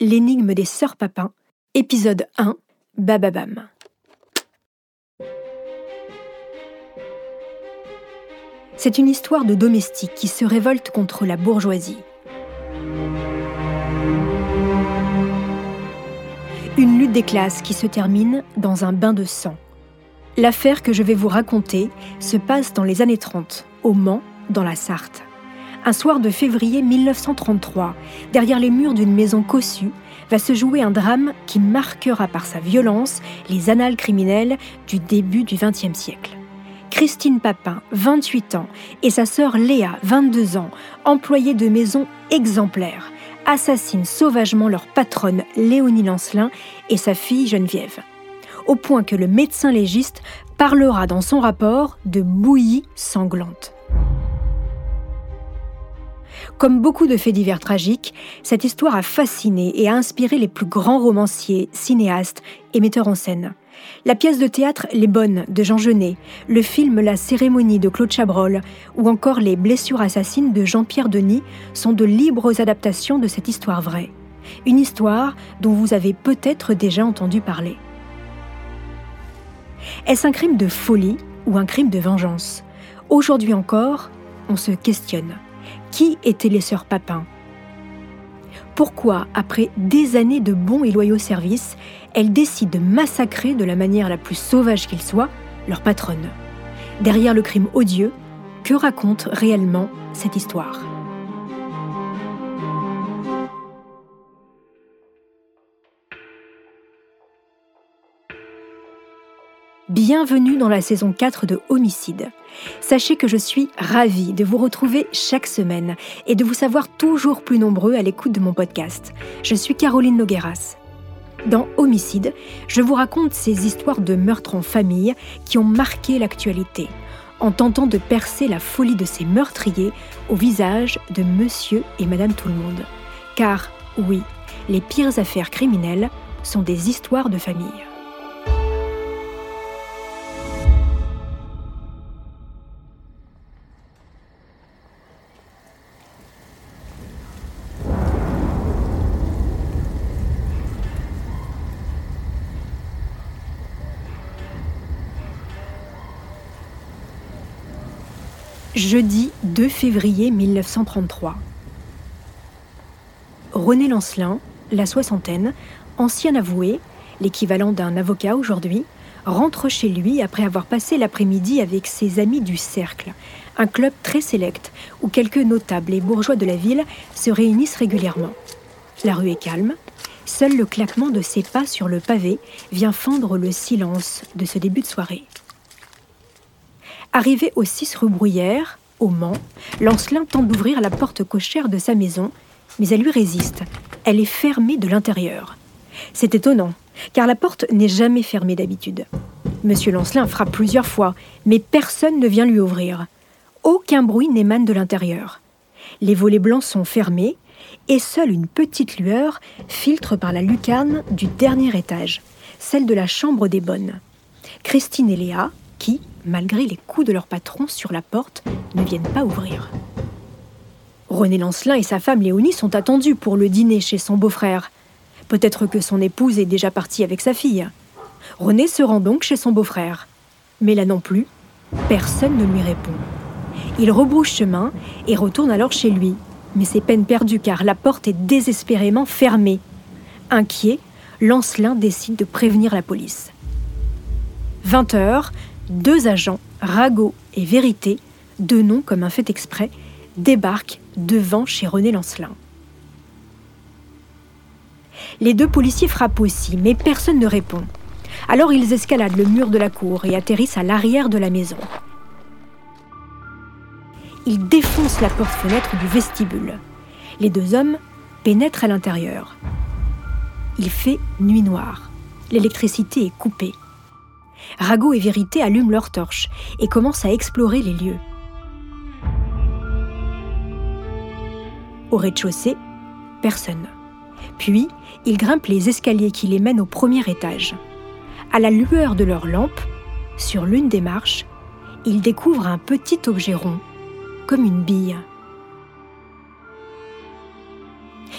L'énigme des sœurs Papin, épisode 1, Bababam. C'est une histoire de domestiques qui se révoltent contre la bourgeoisie. Une lutte des classes qui se termine dans un bain de sang. L'affaire que je vais vous raconter se passe dans les années 30, au Mans, dans la Sarthe. Un soir de février 1933, derrière les murs d'une maison cossue, va se jouer un drame qui marquera par sa violence les annales criminelles du début du XXe siècle. Christine Papin, 28 ans, et sa sœur Léa, 22 ans, employées de maison exemplaires, assassinent sauvagement leur patronne Léonie Lancelin et sa fille Geneviève. Au point que le médecin légiste parlera dans son rapport de bouillie sanglante. Comme beaucoup de faits divers tragiques, cette histoire a fasciné et a inspiré les plus grands romanciers, cinéastes et metteurs en scène. La pièce de théâtre Les Bonnes de Jean Genet, le film La Cérémonie de Claude Chabrol ou encore Les Blessures assassines de Jean-Pierre Denis sont de libres adaptations de cette histoire vraie. Une histoire dont vous avez peut-être déjà entendu parler. Est-ce un crime de folie ou un crime de vengeance? Aujourd'hui encore, on se questionne. Qui étaient les sœurs Papin? Pourquoi, après des années de bons et loyaux services, elles décident de massacrer de la manière la plus sauvage qu'il soit leur patronne? Derrière le crime odieux, que raconte réellement cette histoire? Bienvenue dans la saison 4 de Homicide. Sachez que je suis ravie de vous retrouver chaque semaine et de vous savoir toujours plus nombreux à l'écoute de mon podcast. Je suis Caroline Nogueras. Dans Homicide, je vous raconte ces histoires de meurtres en famille qui ont marqué l'actualité, en tentant de percer la folie de ces meurtriers au visage de monsieur et madame tout le monde. Car, oui, les pires affaires criminelles sont des histoires de famille. Jeudi 2 février 1933. René Lancelin, la soixantaine, ancien avoué, l'équivalent d'un avocat aujourd'hui, rentre chez lui après avoir passé l'après-midi avec ses amis du Cercle, un club très sélect où quelques notables et bourgeois de la ville se réunissent régulièrement. La rue est calme, seul le claquement de ses pas sur le pavé vient fendre le silence de ce début de soirée. Arrivé au 6 rue Bruyère, au Mans, Lancelin tente d'ouvrir la porte cochère de sa maison, mais elle lui résiste. Elle est fermée de l'intérieur. C'est étonnant, car la porte n'est jamais fermée d'habitude. Monsieur Lancelin frappe plusieurs fois, mais personne ne vient lui ouvrir. Aucun bruit n'émane de l'intérieur. Les volets blancs sont fermés, et seule une petite lueur filtre par la lucarne du dernier étage, celle de la chambre des bonnes. Christine et Léa, qui, malgré les coups de leur patron sur la porte, ne viennent pas ouvrir. René Lancelin et sa femme Léonie sont attendus pour le dîner chez son beau-frère. Peut-être que son épouse est déjà partie avec sa fille. René se rend donc chez son beau-frère. Mais là non plus, personne ne lui répond. Il rebrouche chemin et retourne alors chez lui. Mais c'est peine perdue car la porte est désespérément fermée. Inquiet, Lancelin décide de prévenir la police. 20 heures, deux agents, Rago et Vérité, deux noms comme un fait exprès, débarquent devant chez René Lancelin. Les deux policiers frappent aussi, mais personne ne répond. Alors ils escaladent le mur de la cour et atterrissent à l'arrière de la maison. Ils défoncent la porte-fenêtre du vestibule. Les deux hommes pénètrent à l'intérieur. Il fait nuit noire. L'électricité est coupée. Rago et Vérité allument leurs torches et commencent à explorer les lieux. Au rez-de-chaussée, personne. Puis, ils grimpent les escaliers qui les mènent au premier étage. À la lueur de leurs lampes, sur l'une des marches, ils découvrent un petit objet rond, comme une bille.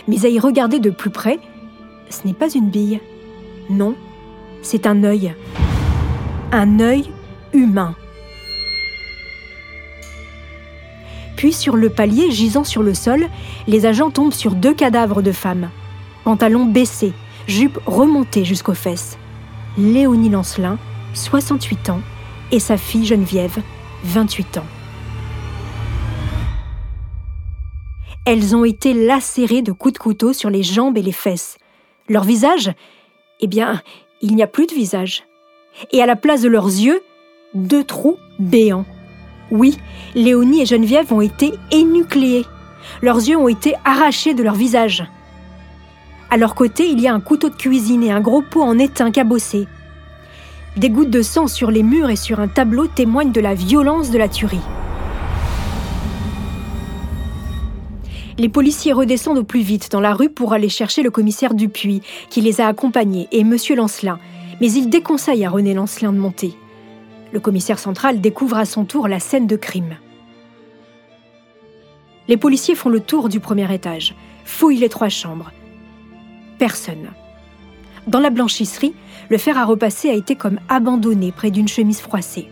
Mais à y regarder de plus près, ce n'est pas une bille. Non, c'est un œil. Un œil humain. Puis sur le palier gisant sur le sol, les agents tombent sur deux cadavres de femmes. Pantalons baissés, jupe remontée jusqu'aux fesses. Léonie Lancelin, 68 ans, et sa fille Geneviève, 28 ans. Elles ont été lacérées de coups de couteau sur les jambes et les fesses. Leur visage Eh bien, il n'y a plus de visage. Et à la place de leurs yeux, deux trous béants. Oui, Léonie et Geneviève ont été énucléés. Leurs yeux ont été arrachés de leur visage. À leur côté, il y a un couteau de cuisine et un gros pot en étain cabossé. Des gouttes de sang sur les murs et sur un tableau témoignent de la violence de la tuerie. Les policiers redescendent au plus vite dans la rue pour aller chercher le commissaire Dupuis, qui les a accompagnés, et M. Lancelin, mais il déconseille à René Lancelin de monter. Le commissaire central découvre à son tour la scène de crime. Les policiers font le tour du premier étage, fouillent les trois chambres. Personne. Dans la blanchisserie, le fer à repasser a été comme abandonné près d'une chemise froissée.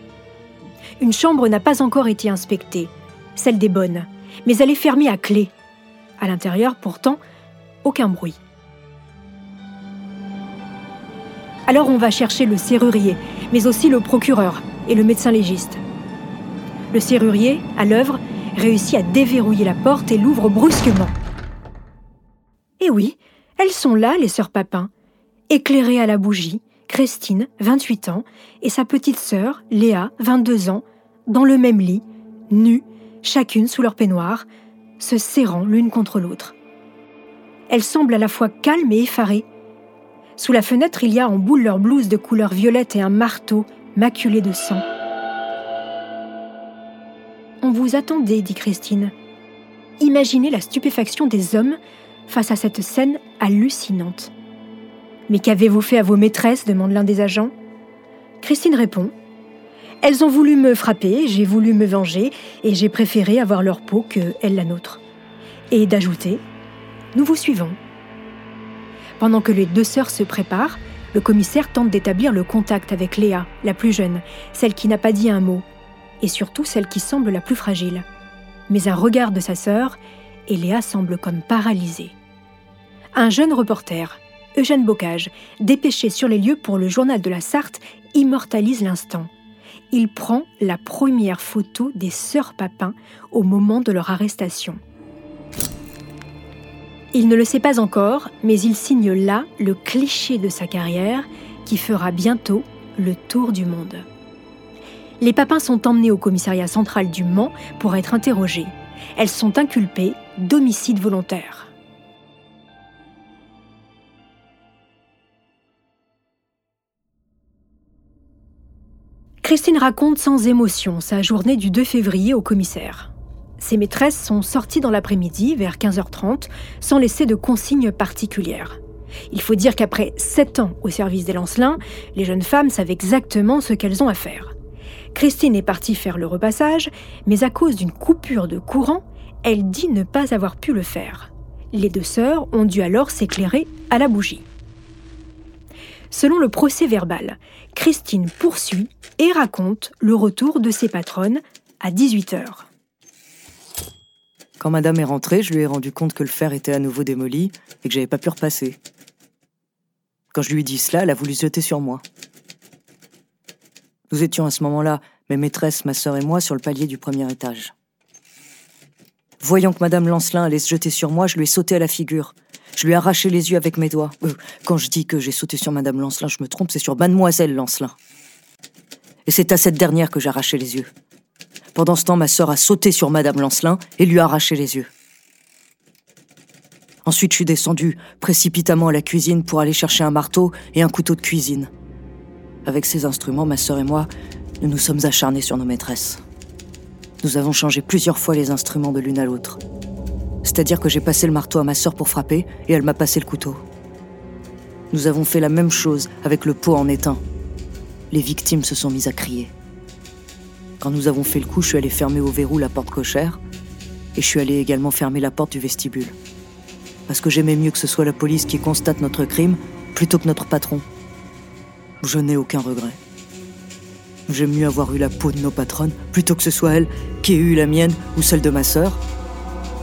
Une chambre n'a pas encore été inspectée, celle des bonnes, mais elle est fermée à clé. À l'intérieur, pourtant, aucun bruit. Alors on va chercher le serrurier, mais aussi le procureur et le médecin légiste. Le serrurier, à l'œuvre, réussit à déverrouiller la porte et l'ouvre brusquement. Et oui, elles sont là, les sœurs Papin, éclairées à la bougie, Christine, 28 ans, et sa petite sœur, Léa, 22 ans, dans le même lit, nues, chacune sous leur peignoir, se serrant l'une contre l'autre. Elles semblent à la fois calmes et effarées. Sous la fenêtre, il y a en boule leur blouse de couleur violette et un marteau maculé de sang. On vous attendait, dit Christine. Imaginez la stupéfaction des hommes face à cette scène hallucinante. Mais qu'avez-vous fait à vos maîtresses? demande l'un des agents. Christine répond Elles ont voulu me frapper, j'ai voulu me venger, et j'ai préféré avoir leur peau que elle la nôtre. Et d'ajouter Nous vous suivons. Pendant que les deux sœurs se préparent, le commissaire tente d'établir le contact avec Léa, la plus jeune, celle qui n'a pas dit un mot, et surtout celle qui semble la plus fragile. Mais un regard de sa sœur, et Léa semble comme paralysée. Un jeune reporter, Eugène Bocage, dépêché sur les lieux pour le journal de la Sarthe, immortalise l'instant. Il prend la première photo des sœurs Papin au moment de leur arrestation. Il ne le sait pas encore, mais il signe là le cliché de sa carrière qui fera bientôt le tour du monde. Les papins sont emmenés au commissariat central du Mans pour être interrogés. Elles sont inculpées d'homicide volontaire. Christine raconte sans émotion sa journée du 2 février au commissaire. Ses maîtresses sont sorties dans l'après-midi, vers 15h30, sans laisser de consignes particulières. Il faut dire qu'après sept ans au service des Lancelins, les jeunes femmes savent exactement ce qu'elles ont à faire. Christine est partie faire le repassage, mais à cause d'une coupure de courant, elle dit ne pas avoir pu le faire. Les deux sœurs ont dû alors s'éclairer à la bougie. Selon le procès verbal, Christine poursuit et raconte le retour de ses patronnes à 18h. Quand madame est rentrée, je lui ai rendu compte que le fer était à nouveau démoli et que j'avais pas pu repasser. Quand je lui ai dit cela, elle a voulu se jeter sur moi. Nous étions à ce moment-là, mes maîtresses, ma sœur et moi, sur le palier du premier étage. Voyant que madame Lancelin allait se jeter sur moi, je lui ai sauté à la figure. Je lui ai arraché les yeux avec mes doigts. Euh, quand je dis que j'ai sauté sur Madame Lancelin, je me trompe, c'est sur Mademoiselle Lancelin. Et c'est à cette dernière que j'ai arraché les yeux. Pendant ce temps, ma sœur a sauté sur Madame Lancelin et lui a arraché les yeux. Ensuite, je suis descendu précipitamment à la cuisine pour aller chercher un marteau et un couteau de cuisine. Avec ces instruments, ma sœur et moi, nous nous sommes acharnés sur nos maîtresses. Nous avons changé plusieurs fois les instruments de l'une à l'autre. C'est-à-dire que j'ai passé le marteau à ma sœur pour frapper et elle m'a passé le couteau. Nous avons fait la même chose avec le pot en étain. Les victimes se sont mises à crier. Nous avons fait le coup, je suis allé fermer au verrou la porte cochère et je suis allé également fermer la porte du vestibule. parce que j'aimais mieux que ce soit la police qui constate notre crime plutôt que notre patron. Je n'ai aucun regret. J'aime mieux avoir eu la peau de nos patronnes plutôt que ce soit elle qui ait eu la mienne ou celle de ma sœur.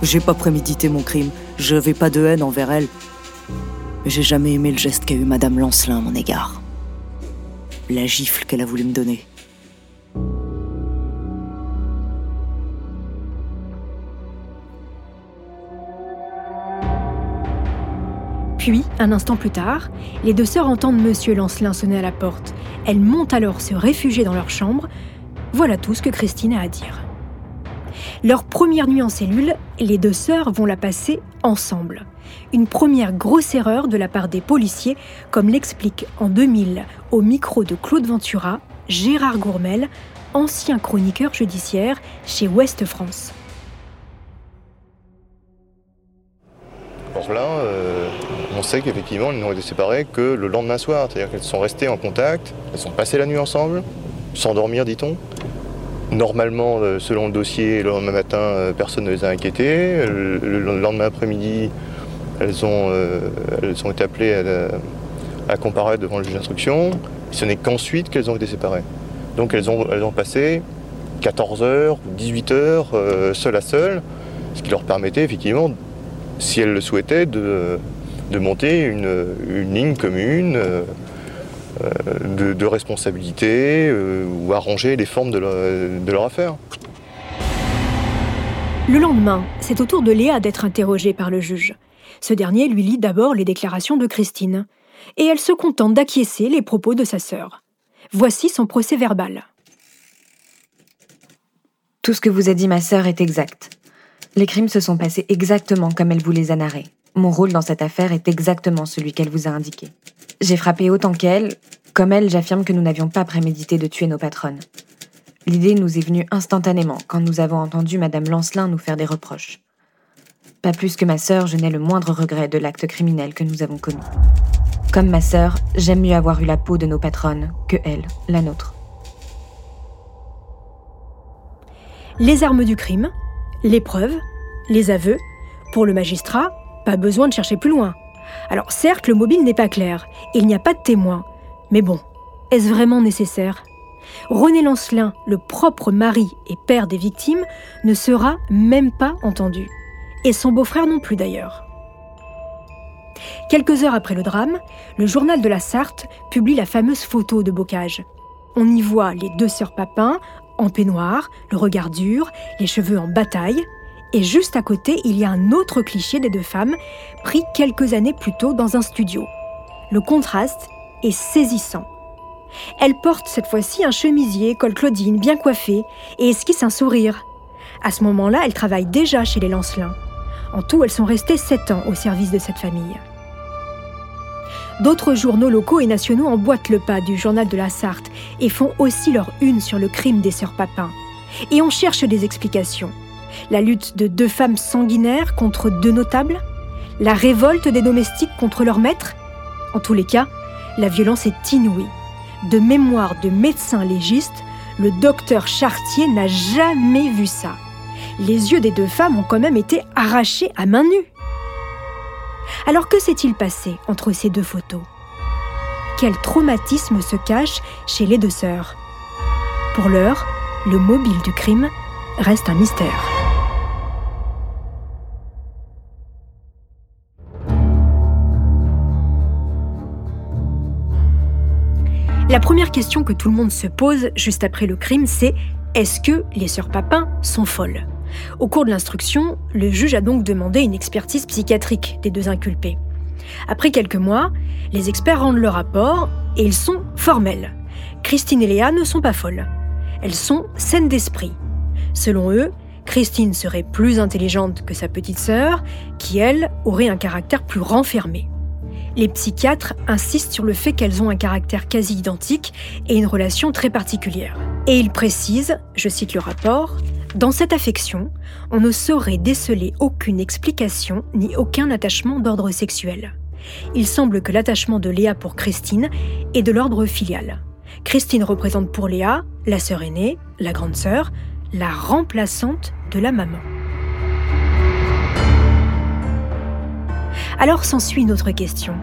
J'ai pas prémédité mon crime, je n'avais pas de haine envers elle. J'ai jamais aimé le geste qu'a eu Madame Lancelin à mon égard. La gifle qu'elle a voulu me donner. Puis, un instant plus tard, les deux sœurs entendent Monsieur Lancelin sonner à la porte. Elles montent alors se réfugier dans leur chambre. Voilà tout ce que Christine a à dire. Leur première nuit en cellule, les deux sœurs vont la passer ensemble. Une première grosse erreur de la part des policiers, comme l'explique en 2000 au micro de Claude Ventura, Gérard Gourmel, ancien chroniqueur judiciaire chez Ouest France. Euh, on sait qu'effectivement, elles n'ont été séparées que le lendemain soir. C'est-à-dire qu'elles sont restées en contact, elles sont passées la nuit ensemble, sans dormir, dit-on. Normalement, euh, selon le dossier, le lendemain matin, euh, personne ne les a inquiétées. Le lendemain après-midi, elles, ont, elles ont été appelées à, comparaître devant le juge d'instruction. Ce n'est qu'ensuite qu'elles ont été séparées. Donc elles ont, elles ont passé 14 heures ou 18 heures seules à seules, ce qui leur permettait effectivement si elle le souhaitait, de, monter une, ligne commune euh, de, responsabilité euh, ou arranger les formes de leur, affaire. Le lendemain, c'est au tour de Léa d'être interrogée par le juge. Ce dernier lui lit d'abord les déclarations de Christine, et elle se contente d'acquiescer les propos de sa sœur. Voici son procès verbal. Tout ce que vous a dit ma sœur est exact. Les crimes se sont passés exactement comme elle vous les a narrés. Mon rôle dans cette affaire est exactement celui qu'elle vous a indiqué. J'ai frappé autant qu'elle. Comme elle, j'affirme que nous n'avions pas prémédité de tuer nos patronnes. L'idée nous est venue instantanément quand nous avons entendu Madame Lancelin nous faire des reproches. Pas plus que ma sœur, je n'ai le moindre regret de l'acte criminel que nous avons commis. Comme ma sœur, j'aime mieux avoir eu la peau de nos patronnes que elle, la nôtre. Les armes du crime, les preuves, les aveux. Pour le magistrat, pas besoin de chercher plus loin. Alors certes, le mobile n'est pas clair, il n'y a pas de témoin. Mais bon, est-ce vraiment nécessaire? René Lancelin, le propre mari et père des victimes, ne sera même pas entendu. Et son beau-frère non plus d'ailleurs. Quelques heures après le drame, le journal de la Sarthe publie la fameuse photo de Bocage. On y voit les deux sœurs Papin en peignoir, le regard dur, les cheveux en bataille. Et juste à côté, il y a un autre cliché des deux femmes, pris quelques années plus tôt dans un studio. Le contraste est saisissant. Elle porte cette fois-ci un chemisier col Claudine bien coiffé et esquisse un sourire. À ce moment-là, elle travaille déjà chez les Lancelins. En tout, elles sont restées sept ans au service de cette famille. D'autres journaux locaux et nationaux emboîtent le pas du journal de la Sarthe et font aussi leur une sur le crime des sœurs Papin. Et on cherche des explications. La lutte de deux femmes sanguinaires contre deux notables La révolte des domestiques contre leur maître En tous les cas, la violence est inouïe. De mémoire de médecin légiste, le docteur Chartier n'a jamais vu ça. Les yeux des deux femmes ont quand même été arrachés à main nue. Alors que s'est-il passé entre ces deux photos? Quel traumatisme se cache chez les deux sœurs? Pour l'heure, le mobile du crime reste un mystère. La première question que tout le monde se pose juste après le crime, c'est est-ce que les sœurs Papin sont folles? Au cours de l'instruction, le juge a donc demandé une expertise psychiatrique des deux inculpés. Après quelques mois, les experts rendent le rapport et ils sont formels. Christine et Léa ne sont pas folles. Elles sont saines d'esprit. Selon eux, Christine serait plus intelligente que sa petite sœur, qui, elle, aurait un caractère plus renfermé. Les psychiatres insistent sur le fait qu'elles ont un caractère quasi identique et une relation très particulière. Et ils précisent, je cite le rapport, dans cette affection, on ne saurait déceler aucune explication ni aucun attachement d'ordre sexuel. Il semble que l'attachement de Léa pour Christine est de l'ordre filial. Christine représente pour Léa la sœur aînée, la grande sœur, la remplaçante de la maman. Alors s'ensuit une autre question.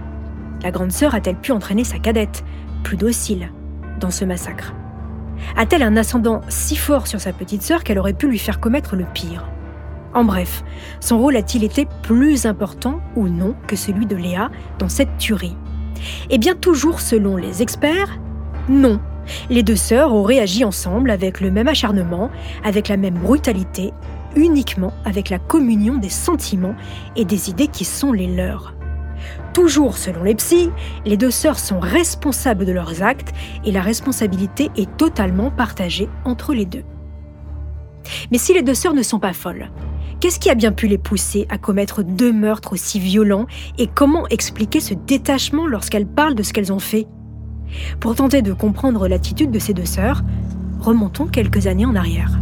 La grande sœur a-t-elle pu entraîner sa cadette, plus docile, dans ce massacre? A-t-elle un ascendant si fort sur sa petite sœur qu'elle aurait pu lui faire commettre le pire? En bref, son rôle a-t-il été plus important ou non que celui de Léa dans cette tuerie? Eh bien toujours selon les experts, non. Les deux sœurs auraient agi ensemble avec le même acharnement, avec la même brutalité, uniquement avec la communion des sentiments et des idées qui sont les leurs. Toujours selon les psys, les deux sœurs sont responsables de leurs actes et la responsabilité est totalement partagée entre les deux. Mais si les deux sœurs ne sont pas folles, qu'est-ce qui a bien pu les pousser à commettre deux meurtres aussi violents et comment expliquer ce détachement lorsqu'elles parlent de ce qu'elles ont fait? Pour tenter de comprendre l'attitude de ces deux sœurs, remontons quelques années en arrière.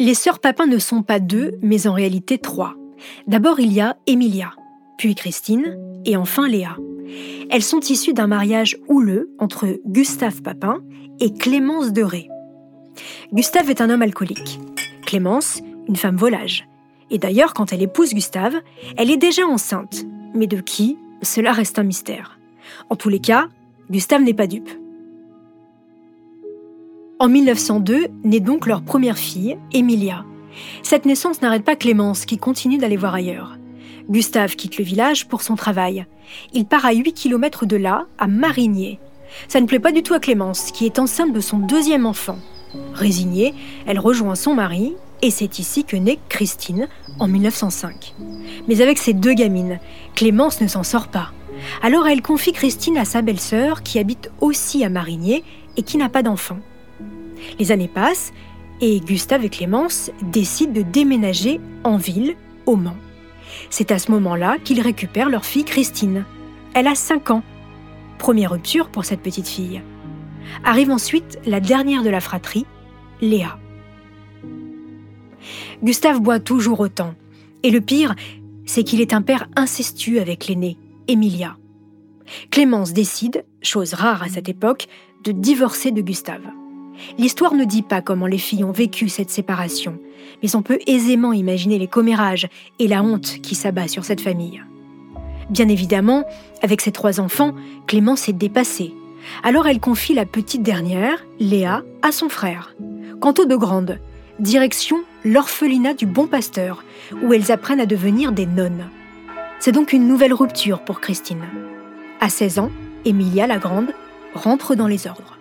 Les sœurs Papin ne sont pas deux, mais en réalité trois. D'abord, il y a Emilia, puis Christine, et enfin Léa. Elles sont issues d'un mariage houleux entre Gustave Papin et Clémence de Ré. Gustave est un homme alcoolique. Clémence, une femme volage. Et d'ailleurs, quand elle épouse Gustave, elle est déjà enceinte. Mais de qui? Cela reste un mystère. En tous les cas, Gustave n'est pas dupe. En 1902 naît donc leur première fille, Emilia. Cette naissance n'arrête pas Clémence, qui continue d'aller voir ailleurs. Gustave quitte le village pour son travail. Il part à 8 km de là, à Marigné. Ça ne plaît pas du tout à Clémence, qui est enceinte de son deuxième enfant. Résignée, elle rejoint son mari, et c'est ici que naît Christine, en 1905. Mais avec ses deux gamines, Clémence ne s'en sort pas. Alors elle confie Christine à sa belle-sœur, qui habite aussi à Marigné et qui n'a pas d'enfant. Les années passent et Gustave et Clémence décident de déménager en ville, au Mans. C'est à ce moment-là qu'ils récupèrent leur fille Christine. Elle a 5 ans. Première rupture pour cette petite fille. Arrive ensuite la dernière de la fratrie, Léa. Gustave boit toujours autant. Et le pire, c'est qu'il est un père incestueux avec l'aînée, Emilia. Clémence décide, chose rare à cette époque, de divorcer de Gustave. L'histoire ne dit pas comment les filles ont vécu cette séparation, mais on peut aisément imaginer les commérages et la honte qui s'abat sur cette famille. Bien évidemment, avec ses trois enfants, Clémence est dépassée. Alors elle confie la petite dernière, Léa, à son frère. Quant aux deux grandes, direction l'orphelinat du Bon Pasteur, où elles apprennent à devenir des nonnes. C'est donc une nouvelle rupture pour Christine. À 16 ans, Emilia la Grande rentre dans les ordres.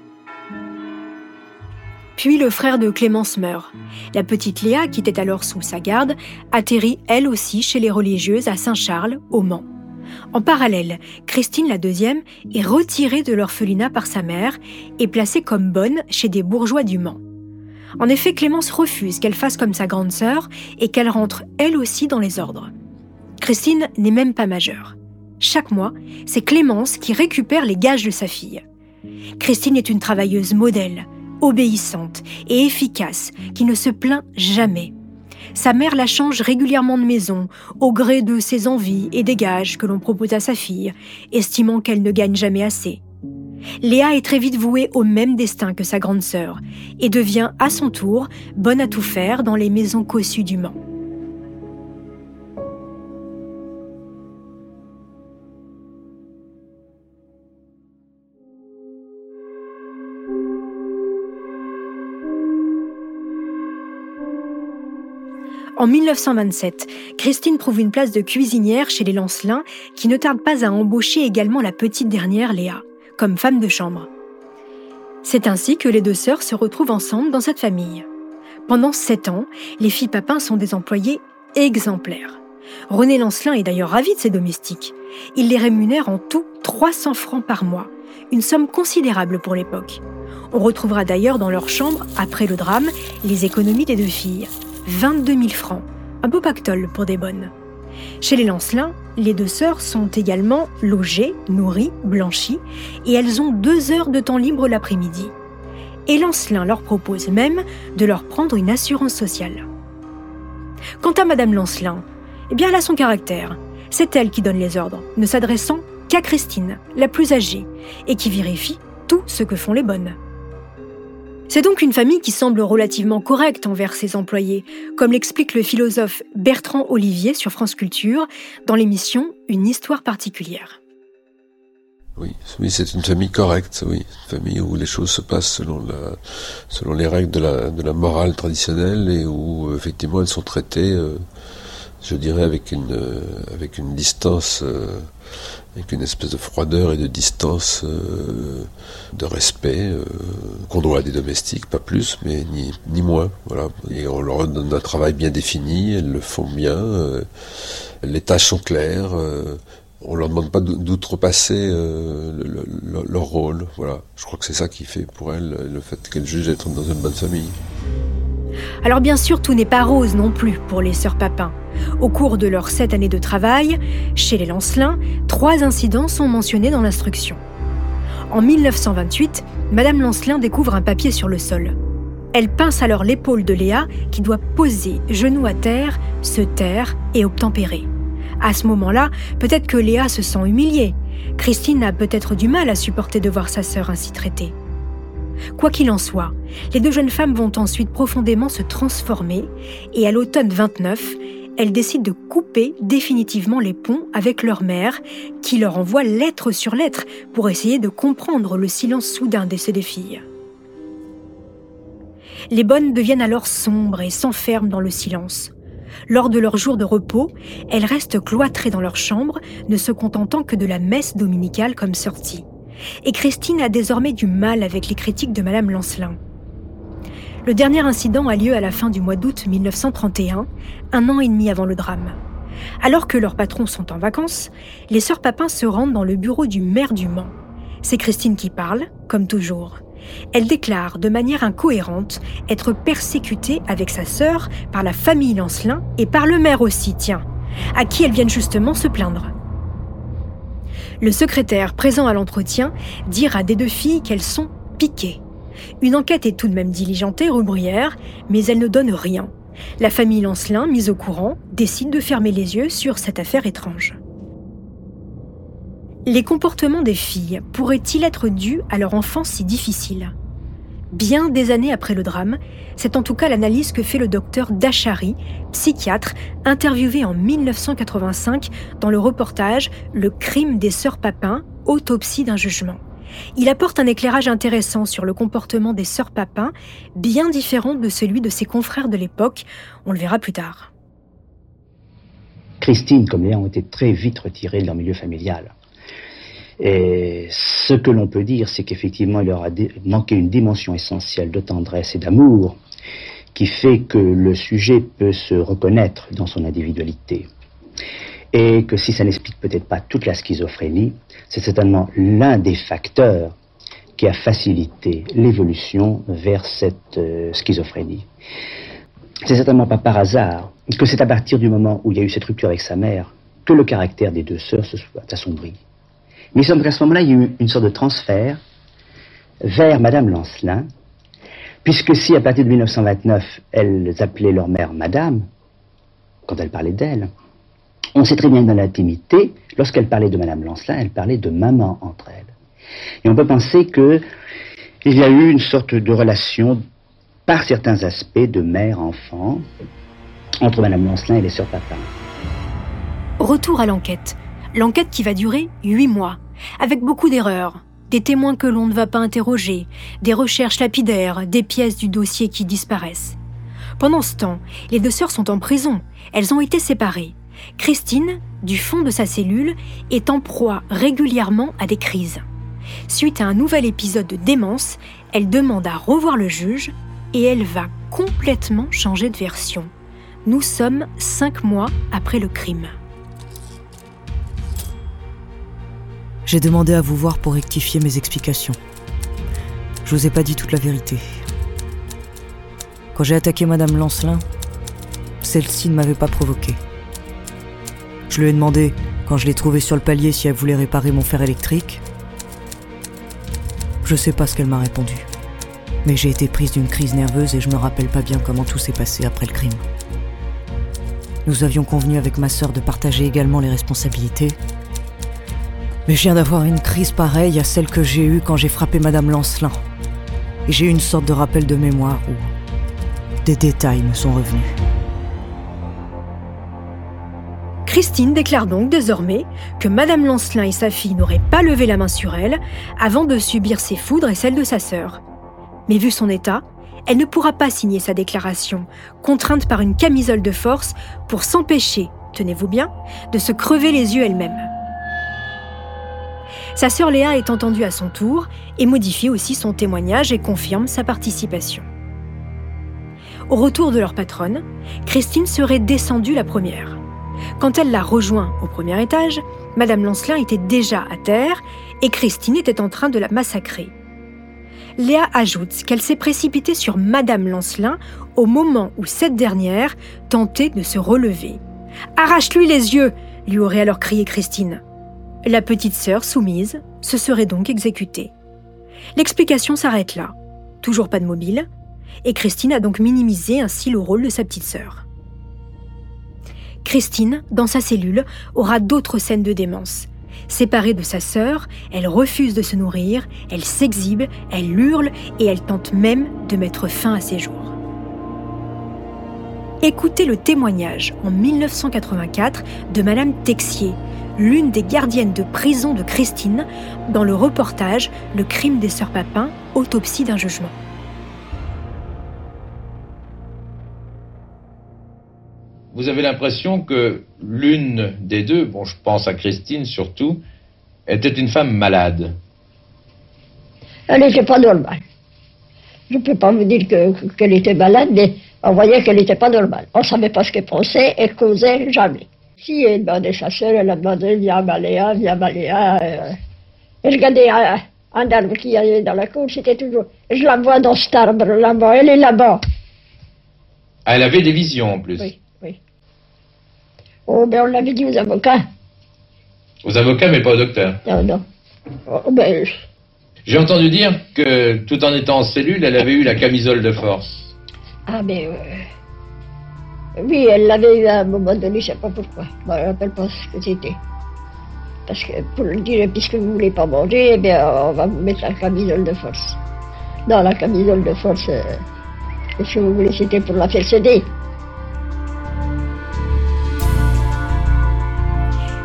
Puis le frère de Clémence meurt. La petite Léa, qui était alors sous sa garde, atterrit elle aussi chez les religieuses à Saint-Charles, au Mans. En parallèle, Christine la deuxième est retirée de l'orphelinat par sa mère et placée comme bonne chez des bourgeois du Mans. En effet, Clémence refuse qu'elle fasse comme sa grande sœur et qu'elle rentre elle aussi dans les ordres. Christine n'est même pas majeure. Chaque mois, c'est Clémence qui récupère les gages de sa fille. Christine est une travailleuse modèle, obéissante et efficace, qui ne se plaint jamais. Sa mère la change régulièrement de maison, au gré de ses envies et des gages que l'on propose à sa fille, estimant qu'elle ne gagne jamais assez. Léa est très vite vouée au même destin que sa grande sœur, et devient à son tour bonne à tout faire dans les maisons cossues du Mans. En 1927, Christine trouve une place de cuisinière chez les Lancelins qui ne tarde pas à embaucher également la petite dernière Léa, comme femme de chambre. C'est ainsi que les deux sœurs se retrouvent ensemble dans cette famille. Pendant sept ans, les filles Papin sont des employés exemplaires. René Lancelin est d'ailleurs ravi de ses domestiques. Il les rémunère en tout 300 francs par mois, une somme considérable pour l'époque. On retrouvera d'ailleurs dans leur chambre, après le drame, les économies des deux filles, 22 000 francs. Un beau pactole pour des bonnes. Chez les Lancelins, les deux sœurs sont également logées, nourries, blanchies, et elles ont deux heures de temps libre l'après-midi. Et Lancelin leur propose même de leur prendre une assurance sociale. Quant à Madame Lancelin, eh bien elle a son caractère. C'est elle qui donne les ordres, ne s'adressant qu'à Christine, la plus âgée, et qui vérifie tout ce que font les bonnes. C'est donc une famille qui semble relativement correcte envers ses employés, comme l'explique le philosophe Bertrand Olivier sur France Culture dans l'émission Une histoire particulière. Oui, c'est une famille correcte, oui, une famille où les choses se passent selon, les règles de la, morale traditionnelle et où effectivement elles sont traitées, euh, je dirais, avec une, euh, distance, euh, avec une espèce de froideur et de distance, de respect qu'on doit à des domestiques, pas plus, mais ni, ni moins. Voilà. Et on leur donne un travail bien défini, elles le font bien, les tâches sont claires on leur demande pas d'outrepasser euh, leur rôle. Voilà, je crois que c'est ça qui fait pour elles le fait qu'elles jugent être dans une bonne famille. Alors bien sûr, tout n'est pas rose non plus pour les sœurs Papin. Au cours de leurs sept années de travail, chez les Lancelins, trois incidents sont mentionnés dans l'instruction. En 1928, Madame Lancelin découvre un papier sur le sol. Elle pince alors l'épaule de Léa qui doit poser, genou à terre, se taire et obtempérer. À ce moment-là, peut-être que Léa se sent humiliée. Christine a peut-être du mal à supporter de voir sa sœur ainsi traitée. Quoi qu'il en soit, les deux jeunes femmes vont ensuite profondément se transformer et à l'automne 29, elles décident de couper définitivement les ponts avec leur mère, qui leur envoie lettre sur lettre pour essayer de comprendre le silence soudain de ces deux filles. Les bonnes deviennent alors sombres et s'enferment dans le silence. Lors de leur jour de repos, elles restent cloîtrées dans leur chambre, ne se contentant que de la messe dominicale comme sortie. Et Christine a désormais du mal avec les critiques de Madame Lancelin. Le dernier incident a lieu à la fin du mois d'août 1931, un an et demi avant le drame. Alors que leurs patrons sont en vacances, les sœurs Papin se rendent dans le bureau du maire du Mans. C'est Christine qui parle, comme toujours. Elle déclare de manière incohérente être persécutée avec sa sœur par la famille Lancelin et par le maire aussi, tiens, à qui elles viennent justement se plaindre. Le secrétaire présent à l'entretien dira des deux filles qu'elles sont piquées. Une enquête est tout de même diligentée rue Bruyère, mais elle ne donne rien. La famille Lancelin, mise au courant, décide de fermer les yeux sur cette affaire étrange. Les comportements des filles pourraient-ils être dus à leur enfance si difficile? Bien des années après le drame, c'est en tout cas l'analyse que fait le docteur Dachary, psychiatre, interviewé en 1985 dans le reportage Le crime des sœurs Papin, autopsie d'un jugement. Il apporte un éclairage intéressant sur le comportement des sœurs Papin, bien différent de celui de ses confrères de l'époque, on le verra plus tard. Christine, comme Léa, ont été très vite retirées de leur milieu familial. Et ce que l'on peut dire, c'est qu'effectivement, il leur a manqué une dimension essentielle de tendresse et d'amour qui fait que le sujet peut se reconnaître dans son individualité. Et que si ça n'explique peut-être pas toute la schizophrénie, c'est certainement l'un des facteurs qui a facilité l'évolution vers cette euh, schizophrénie. C'est certainement pas par hasard que c'est à partir du moment où il y a eu cette rupture avec sa mère que le caractère des deux sœurs se soit assombri. Mais il semble qu'à ce moment-là, il y a eu une sorte de transfert vers Madame Lancelin, puisque si à partir de 1929, elles appelaient leur mère Madame, quand elles parlaient d'elle, on sait très bien que dans l'intimité, lorsqu'elles parlaient de Madame Lancelin, elles parlaient de maman entre elles. Et on peut penser qu'il y a eu une sorte de relation, par certains aspects, de mère-enfant, entre Madame Lancelin et les sœurs Papin. Retour à l'enquête. L'enquête qui va durer huit mois avec beaucoup d'erreurs, des témoins que l'on ne va pas interroger, des recherches lapidaires, des pièces du dossier qui disparaissent. Pendant ce temps, les deux sœurs sont en prison. Elles ont été séparées. Christine, du fond de sa cellule, est en proie régulièrement à des crises. Suite à un nouvel épisode de démence, elle demande à revoir le juge et elle va complètement changer de version. Nous sommes cinq mois après le crime. J'ai demandé à vous voir pour rectifier mes explications. Je vous ai pas dit toute la vérité. Quand j'ai attaqué Madame Lancelin, celle-ci ne m'avait pas provoqué. Je lui ai demandé, quand je l'ai trouvée sur le palier, si elle voulait réparer mon fer électrique. Je sais pas ce qu'elle m'a répondu. Mais j'ai été prise d'une crise nerveuse et je me rappelle pas bien comment tout s'est passé après le crime. Nous avions convenu avec ma sœur de partager également les responsabilités, Mais je viens d'avoir une crise pareille à celle que j'ai eue quand j'ai frappé Madame Lancelin. Et j'ai une sorte de rappel de mémoire où des détails me sont revenus. Christine déclare donc désormais que Madame Lancelin et sa fille n'auraient pas levé la main sur elle avant de subir ses foudres et celles de sa sœur. Mais vu son état, elle ne pourra pas signer sa déclaration, contrainte par une camisole de force pour s'empêcher, tenez-vous bien, de se crever les yeux elle-même. Sa sœur Léa est entendue à son tour et modifie aussi son témoignage et confirme sa participation. Au retour de leur patronne, Christine serait descendue la première. Quand elle l'a rejoint au premier étage, Madame Lancelin était déjà à terre et Christine était en train de la massacrer. Léa ajoute qu'elle s'est précipitée sur Madame Lancelin au moment où cette dernière tentait de se relever. Arrache-lui les yeux lui aurait alors crié Christine. La petite sœur, soumise, se serait donc exécutée. L'explication s'arrête là. Toujours pas de mobile, et Christine a donc minimisé ainsi le rôle de sa petite sœur. Christine, dans sa cellule, aura d'autres scènes de démence. Séparée de sa sœur, elle refuse de se nourrir, elle s'exhibe, elle hurle et elle tente même de mettre fin à ses jours. Écoutez le témoignage en 1984 de Madame Texier, l'une des gardiennes de prison de Christine, dans le reportage Le crime des sœurs Papin, autopsie d'un jugement. vous avez l'impression que l'une des deux, bon, je pense à Christine surtout, était une femme malade. Elle n'était pas normale. Je ne peux pas me dire qu'elle était malade, mais on voyait qu'elle n'était pas normale. On ne savait pas ce qu'elle pensait et causait jamais. Si elle demandait sa soeur, elle a demandé Viens Maléa, viens Maléa. Euh, elle regardait un, un, arbre qui allait dans la cour, c'était toujours. Je la vois dans cet arbre là-bas, elle est là-bas. Ah, elle avait des visions en plus. Oui. Oh, ben on l'avait dit aux avocats. Aux avocats, mais pas au docteur Non, non. Oh, ben... J'ai entendu dire que, tout en étant en cellule, elle avait eu la camisole de force. Ah. Euh... Oui, elle l'avait eu à un moment donné, je ne sais pas pourquoi. Je ne rappelle pas ce que c'était. Parce que pour le dire, puisque vous ne voulez pas manger, eh bien, on va vous mettre la camisole de force. Non, la camisole de force, euh, que vous voulez, c'était pour la faire céder.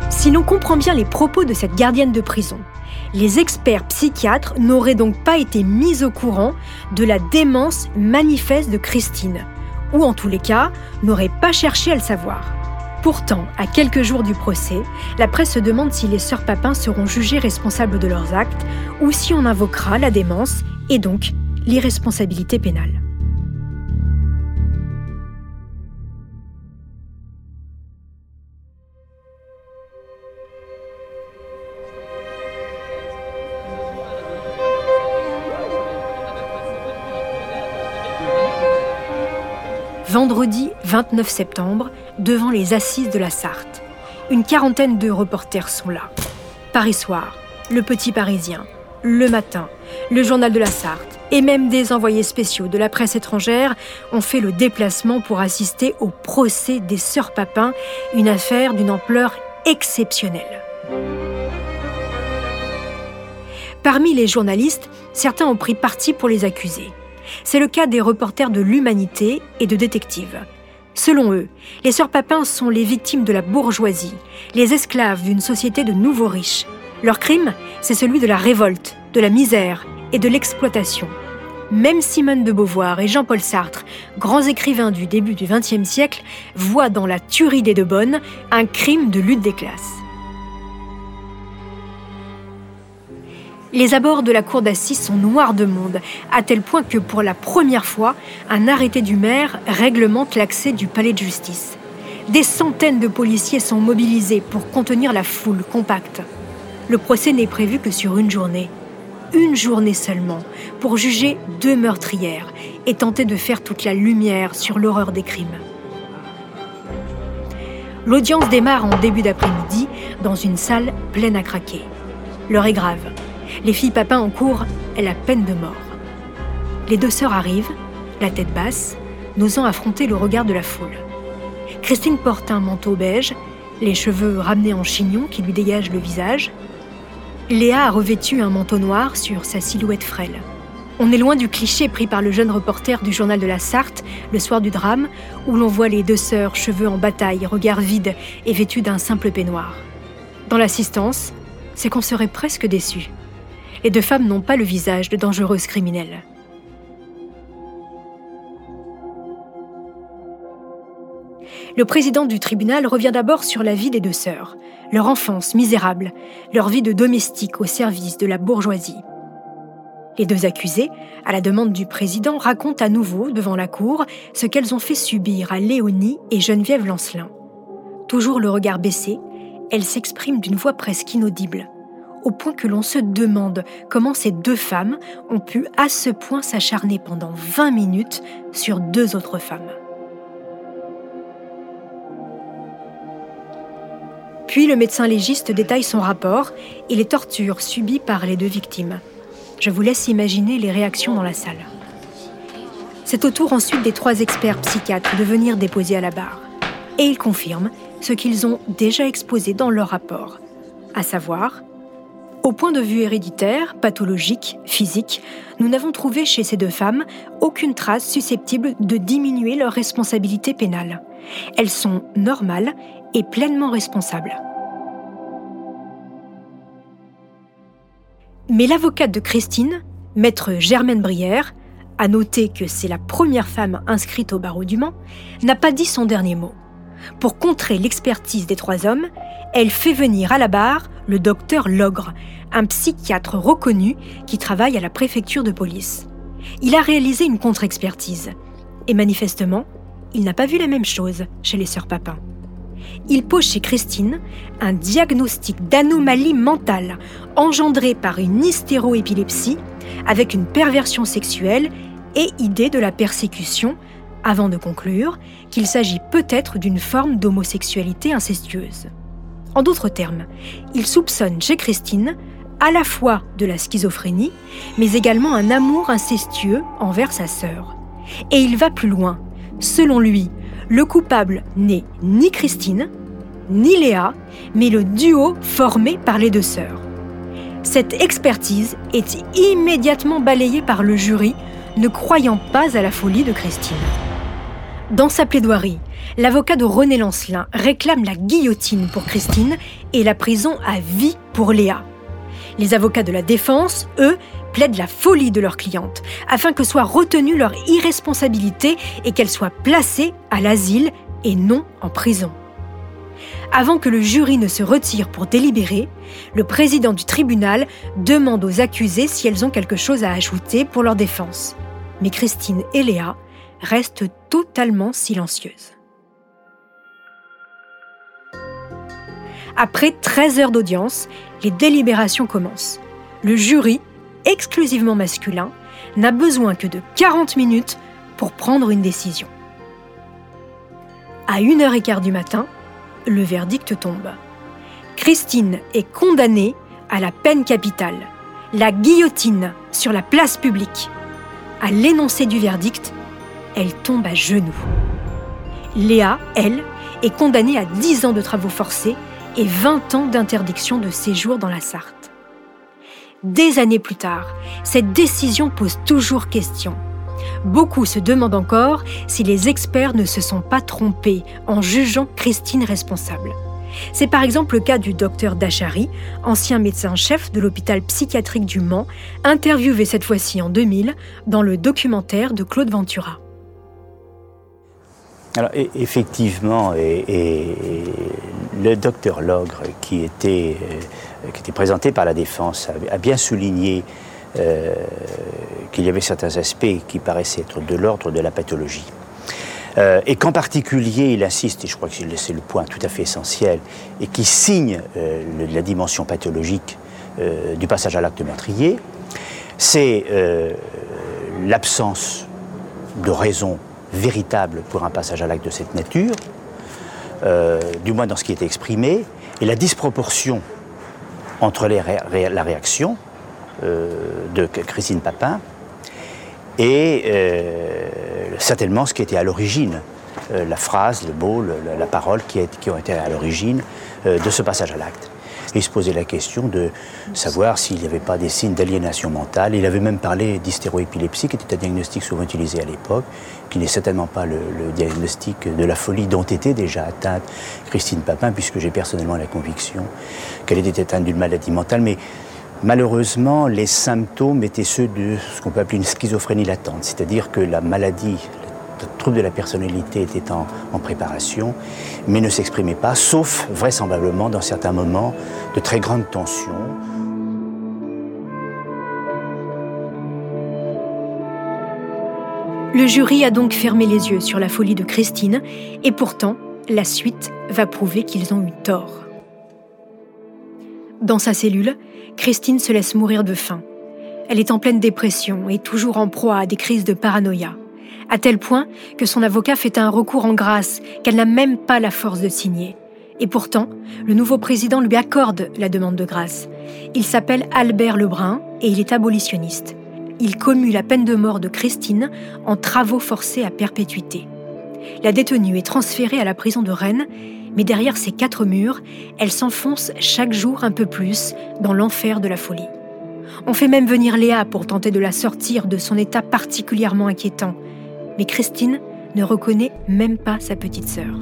Si l'on comprend bien les propos de cette gardienne de prison, les experts psychiatres n'auraient donc pas été mis au courant de la démence manifeste de Christine, ou en tous les cas, n'auraient pas cherché à le savoir. Pourtant, à quelques jours du procès, la presse se demande si les sœurs Papin seront jugées responsables de leurs actes ou si on invoquera la démence et donc l'irresponsabilité pénale. Vendredi 29 septembre, devant les assises de la Sarthe. Une quarantaine de reporters sont là. Paris Soir, Le Petit Parisien, Le Matin, le Journal de la Sarthe et même des envoyés spéciaux de la presse étrangère ont fait le déplacement pour assister au procès des sœurs Papin, une affaire d'une ampleur exceptionnelle. Parmi les journalistes, certains ont pris parti pour les accuser. C'est le cas des reporters de l'humanité et de détectives. Selon eux, les sœurs Papin sont les victimes de la bourgeoisie, les esclaves d'une société de nouveaux riches. Leur crime, c'est celui de la révolte, de la misère et de l'exploitation. Même Simone de Beauvoir et Jean-Paul Sartre, grands écrivains du début du XXe siècle, voient dans la tuerie des deux bonnes un crime de lutte des classes. Les abords de la cour d'assises sont noirs de monde, à tel point que pour la première fois, un arrêté du maire réglemente l'accès du palais de justice. Des centaines de policiers sont mobilisés pour contenir la foule compacte. Le procès n'est prévu que sur une journée. Une journée seulement, pour juger deux meurtrières et tenter de faire toute la lumière sur l'horreur des crimes. L'audience démarre en début d'après-midi dans une salle pleine à craquer. L'heure est grave. Les filles Papin en cours est la peine de mort. Les deux sœurs arrivent, la tête basse, n'osant affronter le regard de la foule. Christine porte un manteau beige, les cheveux ramenés en chignon qui lui dégagent le visage. Léa a revêtu un manteau noir sur sa silhouette frêle. On est loin du cliché pris par le jeune reporter du journal de la Sarthe, le soir du drame, où l'on voit les deux sœurs, cheveux en bataille, regard vide et vêtues d'un simple peignoir. Dans l'assistance, c'est qu'on serait presque déçu. Les deux femmes n'ont pas le visage de dangereuses criminelles. Le président du tribunal revient d'abord sur la vie des deux sœurs, leur enfance misérable, leur vie de domestique au service de la bourgeoisie. Les deux accusées, à la demande du président, racontent à nouveau devant la cour ce qu'elles ont fait subir à Léonie et Geneviève Lancelin. Toujours le regard baissé, elles s'expriment d'une voix presque inaudible, au point que l'on se demande comment ces deux femmes ont pu à ce point s'acharner pendant 20 minutes sur deux autres femmes. Puis le médecin légiste détaille son rapport et les tortures subies par les deux victimes. Je vous laisse imaginer les réactions dans la salle. C'est au tour ensuite des trois experts psychiatres de venir déposer à la barre. Et ils confirment ce qu'ils ont déjà exposé dans leur rapport, à savoir, au point de vue héréditaire, pathologique, physique, nous n'avons trouvé chez ces deux femmes aucune trace susceptible de diminuer leur responsabilité pénale. Elles sont normales et pleinement responsables. Mais l'avocate de Christine, maître Germaine Brière, à noter que c'est la première femme inscrite au barreau du Mans, n'a pas dit son dernier mot. Pour contrer l'expertise des trois hommes, elle fait venir à la barre le docteur Logre, un psychiatre reconnu qui travaille à la préfecture de police. Il a réalisé une contre-expertise. Et manifestement, il n'a pas vu la même chose chez les sœurs Papin il pose chez Christine un diagnostic d'anomalie mentale engendrée par une hystéroépilepsie avec une perversion sexuelle et idée de la persécution, avant de conclure qu'il s'agit peut-être d'une forme d'homosexualité incestueuse. En d'autres termes, il soupçonne chez Christine à la fois de la schizophrénie, mais également un amour incestueux envers sa sœur. Et il va plus loin. Selon lui, le coupable n'est ni Christine, ni Léa, mais le duo formé par les deux sœurs. Cette expertise est immédiatement balayée par le jury, ne croyant pas à la folie de Christine. Dans sa plaidoirie, l'avocat de René Lancelin réclame la guillotine pour Christine et la prison à vie pour Léa. Les avocats de la défense, eux, plaident la folie de leur cliente, afin que soit retenue leur irresponsabilité et qu'elle soit placée à l'asile et non en prison. Avant que le jury ne se retire pour délibérer, le président du tribunal demande aux accusés si elles ont quelque chose à ajouter pour leur défense. Mais Christine et Léa restent totalement silencieuses. Après 13 heures d'audience, les délibérations commencent. Le jury exclusivement masculin, n'a besoin que de 40 minutes pour prendre une décision. À 1h15 du matin, le verdict tombe. Christine est condamnée à la peine capitale, la guillotine sur la place publique. À l'énoncé du verdict, elle tombe à genoux. Léa, elle, est condamnée à 10 ans de travaux forcés et 20 ans d'interdiction de séjour dans la Sarthe. Des années plus tard, cette décision pose toujours question. Beaucoup se demandent encore si les experts ne se sont pas trompés en jugeant Christine responsable. C'est par exemple le cas du docteur Dachary, ancien médecin-chef de l'hôpital psychiatrique du Mans, interviewé cette fois-ci en 2000 dans le documentaire de Claude Ventura. Alors, effectivement, le docteur Logre, qui était euh, qui était présenté par la défense a, bien souligné euh, qu'il y avait certains aspects qui paraissaient être de l'ordre de la pathologie. Euh, et qu'en particulier, il insiste, et je crois que c'est le point tout à fait essentiel, et qui signe la dimension pathologique du passage à l'acte meurtrier, c'est l'absence de raison véritable pour un passage à l'acte de cette nature, du moins dans ce qui était exprimé, et la disproportion entre la réaction euh, de Christine Papin et euh, certainement ce qui était à l'origine, euh, la phrase, le mot, la parole qui, ont été à l'origine de ce passage à l'acte. Il se posait la question de savoir s'il n'y avait pas des signes d'aliénation mentale. Il avait même parlé d'hystéroépilepsie, qui était un diagnostic souvent utilisé à l'époque, qui n'est certainement pas le, diagnostic de la folie dont était déjà atteinte Christine Papin, puisque j'ai personnellement la conviction qu'elle était atteinte d'une maladie mentale. Mais Malheureusement, les symptômes étaient ceux de ce qu'on peut appeler une schizophrénie latente, c'est-à-dire que la maladie, le trouble de la personnalité était en, en préparation, mais ne s'exprimait pas, sauf vraisemblablement dans certains moments de très grande tension. Le jury a donc fermé les yeux sur la folie de Christine, et pourtant, la suite va prouver qu'ils ont eu tort. Dans sa cellule, Christine se laisse mourir de faim. Elle est en pleine dépression et toujours en proie à des crises de paranoïa, à tel point que son avocat fait un recours en grâce qu'elle n'a même pas la force de signer. Et pourtant, le nouveau président lui accorde la demande de grâce. Il s'appelle Albert Lebrun et il est abolitionniste. Il commue la peine de mort de Christine en travaux forcés à perpétuité. La détenue est transférée à la prison de Rennes mais derrière ces quatre murs, elle s'enfonce chaque jour un peu plus dans l'enfer de la folie. On fait même venir Léa pour tenter de la sortir de son état particulièrement inquiétant, mais Christine ne reconnaît même pas sa petite sœur.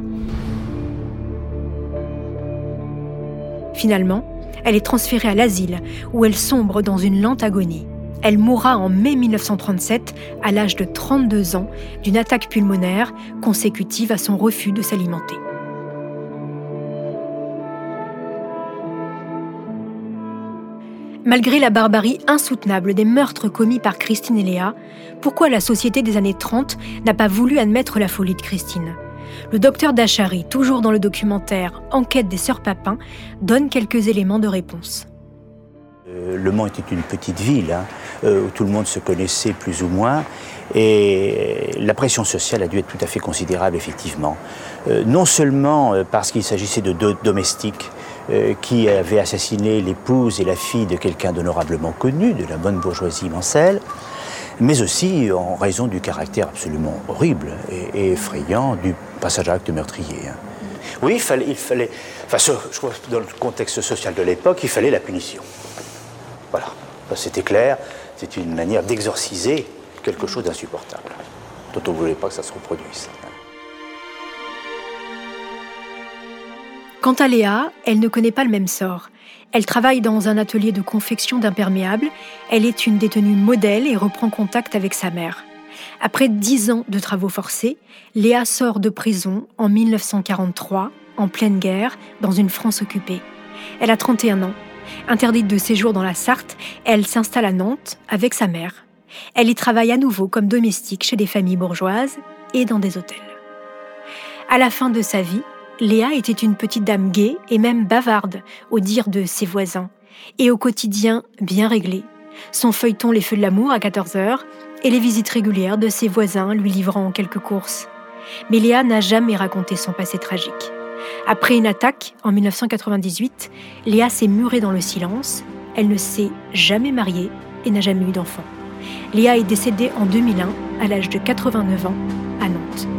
Finalement, elle est transférée à l'asile, où elle sombre dans une lente agonie. Elle mourra en mai 1937, à l'âge de 32 ans, d'une attaque pulmonaire consécutive à son refus de s'alimenter. Malgré la barbarie insoutenable des meurtres commis par Christine et Léa, pourquoi la société des années 30 n'a pas voulu admettre la folie de Christine? Le docteur Dachary, toujours dans le documentaire Enquête des sœurs Papin, donne quelques éléments de réponse. Euh, le Mans était une petite ville hein, euh, où tout le monde se connaissait plus ou moins et la pression sociale a dû être tout à fait considérable effectivement. Euh, non seulement parce qu'il s'agissait de domestiques euh, qui avait assassiné l'épouse et la fille de quelqu'un d'honorablement connu, de la bonne bourgeoisie mancelle, mais aussi en raison du caractère absolument horrible et, effrayant du passage à acte meurtrier. Hein. Oui, il fallait, enfin, je crois dans le contexte social de l'époque, il fallait la punition. Voilà, c'était clair, c'était une manière d'exorciser quelque chose d'insupportable, dont on ne voulait pas que ça se reproduise. Quant à Léa, elle ne connaît pas le même sort. Elle travaille dans un atelier de confection d'imperméables. Elle est une détenue modèle et reprend contact avec sa mère. Après dix ans de travaux forcés, Léa sort de prison en 1943, en pleine guerre, dans une France occupée. Elle a 31 ans. Interdite de séjour dans la Sarthe, elle s'installe à Nantes avec sa mère. Elle y travaille à nouveau comme domestique chez des familles bourgeoises et dans des hôtels. À la fin de sa vie, Léa était une petite dame gaie et même bavarde, au dire de ses voisins, et au quotidien bien réglé. Son feuilleton Les Feux de l'amour à 14 heures et les visites régulières de ses voisins lui livrant quelques courses. Mais Léa n'a jamais raconté son passé tragique. Après une attaque en 1998, Léa s'est murée dans le silence. Elle ne s'est jamais mariée et n'a jamais eu d'enfant. Léa est décédée en 2001 à l'âge de 89 ans à Nantes.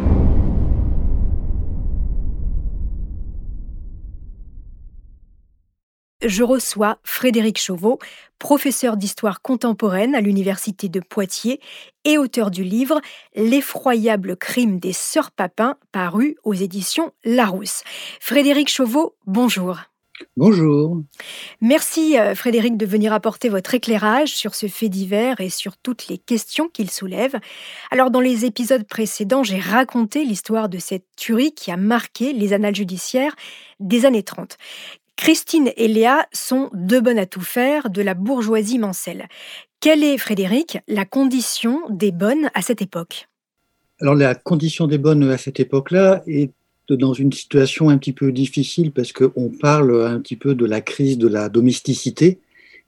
Je reçois Frédéric Chauveau, professeur d'histoire contemporaine à l'Université de Poitiers et auteur du livre L'effroyable crime des sœurs Papin, paru aux éditions Larousse. Frédéric Chauveau, bonjour. Bonjour. Merci euh, Frédéric de venir apporter votre éclairage sur ce fait divers et sur toutes les questions qu'il soulève. Alors dans les épisodes précédents, j'ai raconté l'histoire de cette tuerie qui a marqué les annales judiciaires des années 30. Christine et Léa sont deux bonnes à tout faire de la bourgeoisie mancelle. Quelle est, Frédéric, la condition des bonnes à cette époque? Alors la condition des bonnes à cette époque-là est dans une situation un petit peu difficile parce qu'on parle un petit peu de la crise de la domesticité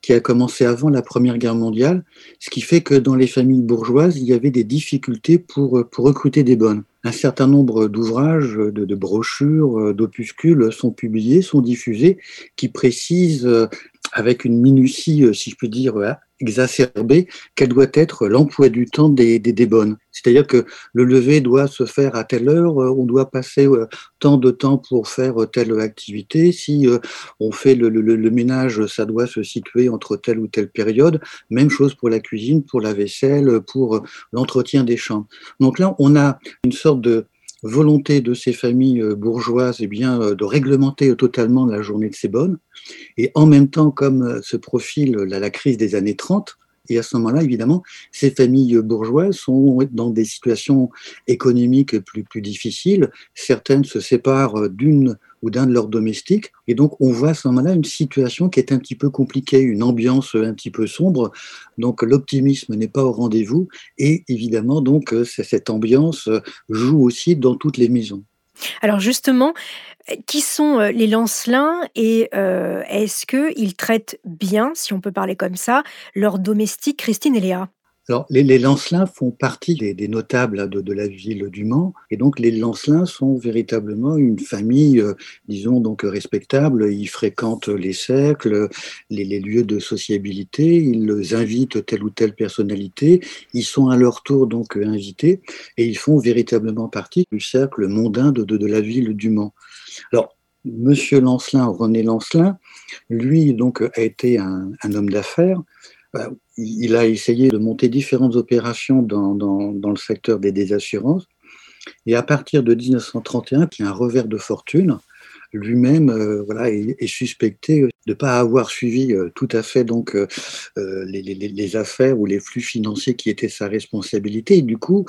qui a commencé avant la Première Guerre mondiale, ce qui fait que dans les familles bourgeoises, il y avait des difficultés pour, pour recruter des bonnes. Un certain nombre d'ouvrages, de, de, brochures, d'opuscules sont publiés, sont diffusés, qui précisent avec une minutie, si je puis dire, exacerbée, quel doit être l'emploi du temps des, des, bonnes. C'est-à-dire que le lever doit se faire à telle heure, euh, on doit passer euh, tant de temps pour faire telle activité. Si on fait le, le, ménage, ça doit se situer entre telle ou telle période. Même chose pour la cuisine, pour la vaisselle, pour l'entretien des chambres. Donc là, on a une sorte de volonté de ces familles euh, bourgeoises eh bien, euh, de réglementer totalement la journée de ces bonnes. Et en même temps, comme euh, se profile la, la crise des années 30, et à ce moment-là, évidemment, ces familles bourgeoises sont dans des situations économiques plus, plus difficiles. Certaines se séparent d'une ou d'un de leurs domestiques. Et donc, on voit à ce moment-là une situation qui est un petit peu compliquée, une ambiance un petit peu sombre. Donc, l'optimisme n'est pas au rendez-vous. Et évidemment, donc, cette ambiance joue aussi dans toutes les maisons. Alors justement, qui sont euh, les Lancelins et euh, est-ce qu'ils traitent bien, si on peut parler comme ça, leurs domestiques Christine et Léa? Alors, les, les, Lancelins font partie des, notables de, de, la ville du Mans, et donc les Lancelins sont véritablement une famille, euh, disons donc respectable. Ils fréquentent les cercles, les, lieux de sociabilité, ils invitent telle ou telle personnalité, ils sont à leur tour donc invités, et ils font véritablement partie du cercle mondain de, de, la ville du Mans. Alors, Monsieur Lancelin, René Lancelin, lui donc a été un homme d'affaires. Euh, il a essayé de monter différentes opérations dans, dans, le secteur des désassurances. Et à partir de 1931, qui a un revers de fortune, lui-même euh, voilà, est, suspecté de ne pas avoir suivi euh, tout à fait donc euh, les, affaires ou les flux financiers qui étaient sa responsabilité. Et du coup,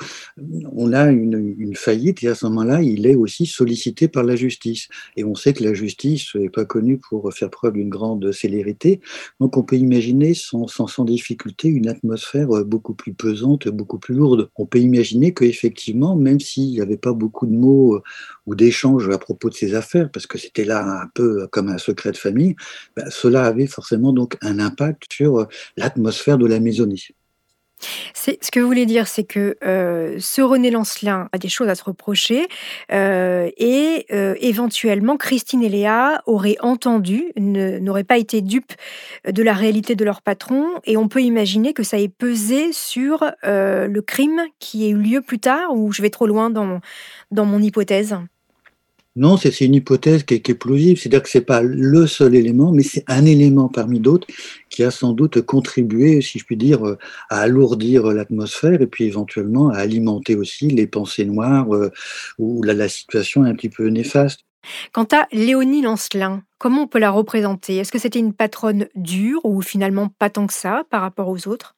on a une, une faillite et à ce moment-là, il est aussi sollicité par la justice. Et on sait que la justice n'est pas connue pour faire preuve d'une grande célérité. Donc on peut imaginer sans, sans, sans difficulté une atmosphère beaucoup plus pesante, beaucoup plus lourde. On peut imaginer qu'effectivement, même s'il n'y avait pas beaucoup de mots ou d'échanges à propos de ces affaires, parce que c'était là un peu comme un secret de famille, ben, cela avait forcément donc un impact sur euh, l'atmosphère de la maisonnée. Ce que vous voulez dire, c'est que euh, ce René Lancelin a des choses à se reprocher euh, et éventuellement Christine et Léa auraient entendu, n'auraient pas été dupes de la réalité de leur patron et on peut imaginer que ça ait pesé sur le crime qui a eu lieu plus tard ou je vais trop loin dans, dans mon hypothèse? Non, c'est une hypothèse qui est, qui est plausible, c'est-à-dire que c'est pas le seul élément, mais c'est un élément parmi d'autres qui a sans doute contribué, si je puis dire, à alourdir l'atmosphère et puis éventuellement à alimenter aussi les pensées noires euh, ou la, la situation est un petit peu néfaste. Quant à Léonie Lancelin, comment on peut la représenter? Est-ce que c'était une patronne dure ou finalement pas tant que ça par rapport aux autres?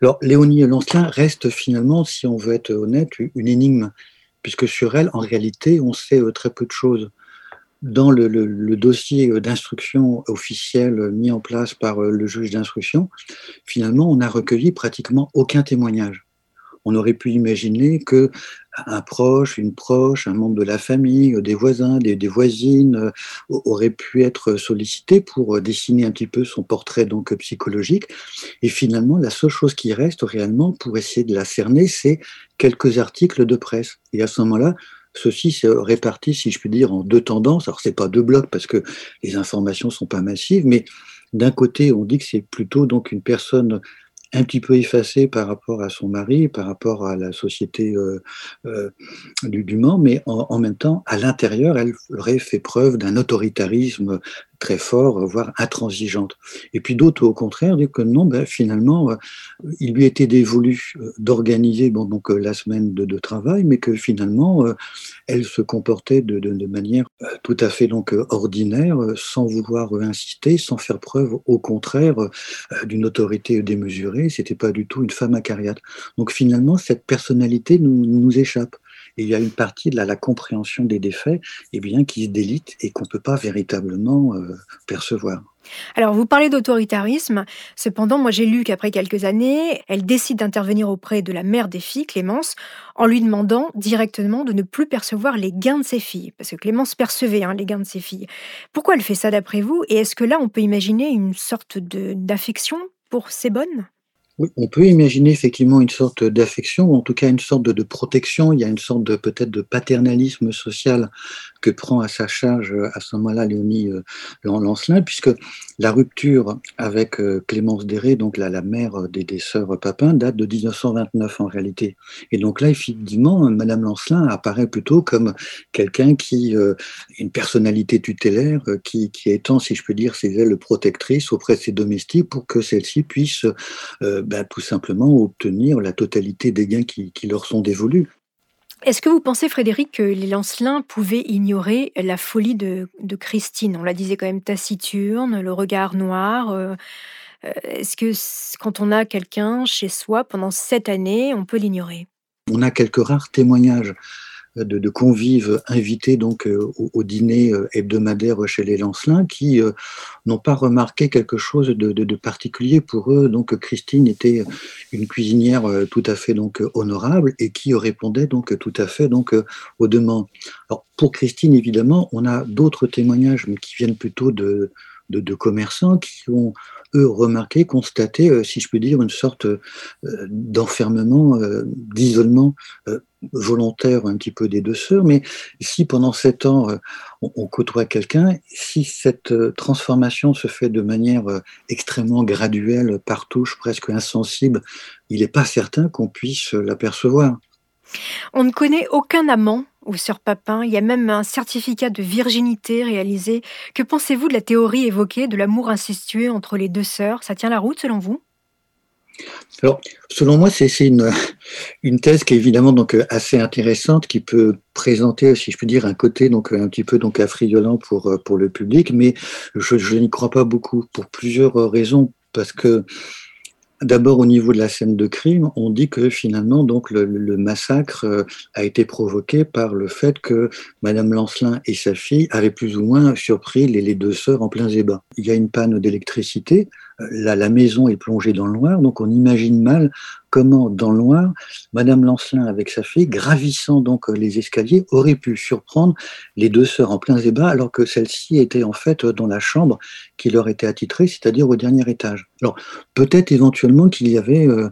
Alors, Léonie Lancelin reste finalement, si on veut être honnête, une énigme puisque sur elle, en réalité, on sait euh, très peu de choses. Dans le, dossier euh, d'instruction officiel mis en place par euh, le juge d'instruction, finalement, on n'a recueilli pratiquement aucun témoignage. On aurait pu imaginer que un proche, une proche, un membre de la famille, des voisins, des, voisines aurait pu être sollicité pour dessiner un petit peu son portrait donc psychologique. Et finalement, la seule chose qui reste réellement pour essayer de la cerner, c'est quelques articles de presse. Et à ce moment-là, ceci se répartit, si je puis dire, en deux tendances. Alors, c'est pas deux blocs parce que les informations sont pas massives, mais d'un côté, on dit que c'est plutôt donc une personne un petit peu effacée par rapport à son mari, par rapport à la société euh, euh, du, du Mans, mais en, en même temps, à l'intérieur, elle aurait fait preuve d'un autoritarisme très fort, voire intransigeante. Et puis d'autres, au contraire, disent que non, ben, finalement, euh, il lui était dévolu euh, d'organiser bon, donc, euh, la semaine de, travail, mais que finalement, euh, elle se comportait de, de, manière euh, tout à fait donc ordinaire, sans vouloir insister, sans faire preuve, au contraire, d'une autorité démesurée. C'était pas du tout une femme acariate. Donc finalement, cette personnalité nous, nous échappe. Et il y a une partie de la, compréhension des défaits eh bien, qui se délite et qu'on ne peut pas véritablement euh, percevoir. Alors, vous parlez d'autoritarisme. Cependant, moi, j'ai lu qu'après quelques années, elle décide d'intervenir auprès de la mère des filles, Clémence, en lui demandant directement de ne plus percevoir les gains de ses filles. Parce que Clémence percevait hein, les gains de ses filles. Pourquoi elle fait ça d'après vous? Et est-ce que là, on peut imaginer une sorte d'affection pour ces bonnes? On peut imaginer effectivement une sorte d'affection, ou en tout cas une sorte de, de, protection. Il y a une sorte de peut-être de paternalisme social que prend à sa charge à ce moment-là Léonie Lancelin, puisque la rupture avec Clémence Déré, donc la, mère des, des sœurs Papin, date de 1929 en réalité. Et donc là, effectivement, Madame Lancelin apparaît plutôt comme quelqu'un qui, une personnalité tutélaire, qui, qui étend, si je peux dire, ses ailes protectrices auprès de ses domestiques pour que celles-ci puissent ben, tout simplement obtenir la totalité des gains qui, leur sont dévolus. Est-ce que vous pensez, Frédéric, que les Lancelins pouvaient ignorer la folie de, Christine? On la disait quand même taciturne, le regard noir. Euh, euh, est-ce que quand on a quelqu'un chez soi pendant sept années, on peut l'ignorer? On a quelques rares témoignages de, convives invités donc euh, au, dîner euh, hebdomadaire chez les Lancelins qui euh, n'ont pas remarqué quelque chose de, particulier pour eux. Donc Christine était une cuisinière tout à fait donc honorable et qui répondait donc tout à fait donc aux demandes. Pour Christine évidemment, on a d'autres témoignages mais qui viennent plutôt de, de commerçants qui ont eux remarqué, constaté, si je peux dire, une sorte d'enfermement, d'isolement volontaire un petit peu des deux sœurs, mais si pendant sept ans euh, on, côtoie quelqu'un, si cette euh, transformation se fait de manière euh, extrêmement graduelle, par touche, presque insensible, il n'est pas certain qu'on puisse l'apercevoir. On ne connaît aucun amant ou sœur Papin, il y a même un certificat de virginité réalisé. Que pensez-vous de la théorie évoquée de l'amour incestueux entre les deux sœurs? Ça tient la route selon vous? Alors, selon moi, c'est une, une thèse qui est évidemment donc assez intéressante, qui peut présenter, si je peux dire, un côté donc un petit peu donc affriolant pour pour le public, mais je, je n'y crois pas beaucoup pour plusieurs raisons, parce que D'abord, au niveau de la scène de crime, on dit que finalement, donc, le, massacre euh, a été provoqué par le fait que Madame Lancelin et sa fille avaient plus ou moins surpris les, les deux sœurs en plein zébat. Il y a une panne d'électricité, la, maison est plongée dans le noir, donc on imagine mal comment, dans le noir, Madame Lancelin avec sa fille, gravissant donc les escaliers, aurait pu surprendre les deux sœurs en plein débat, alors que celle-ci était en fait dans la chambre qui leur était attitrée, c'est-à-dire au dernier étage. Alors peut-être éventuellement qu'il y avait euh,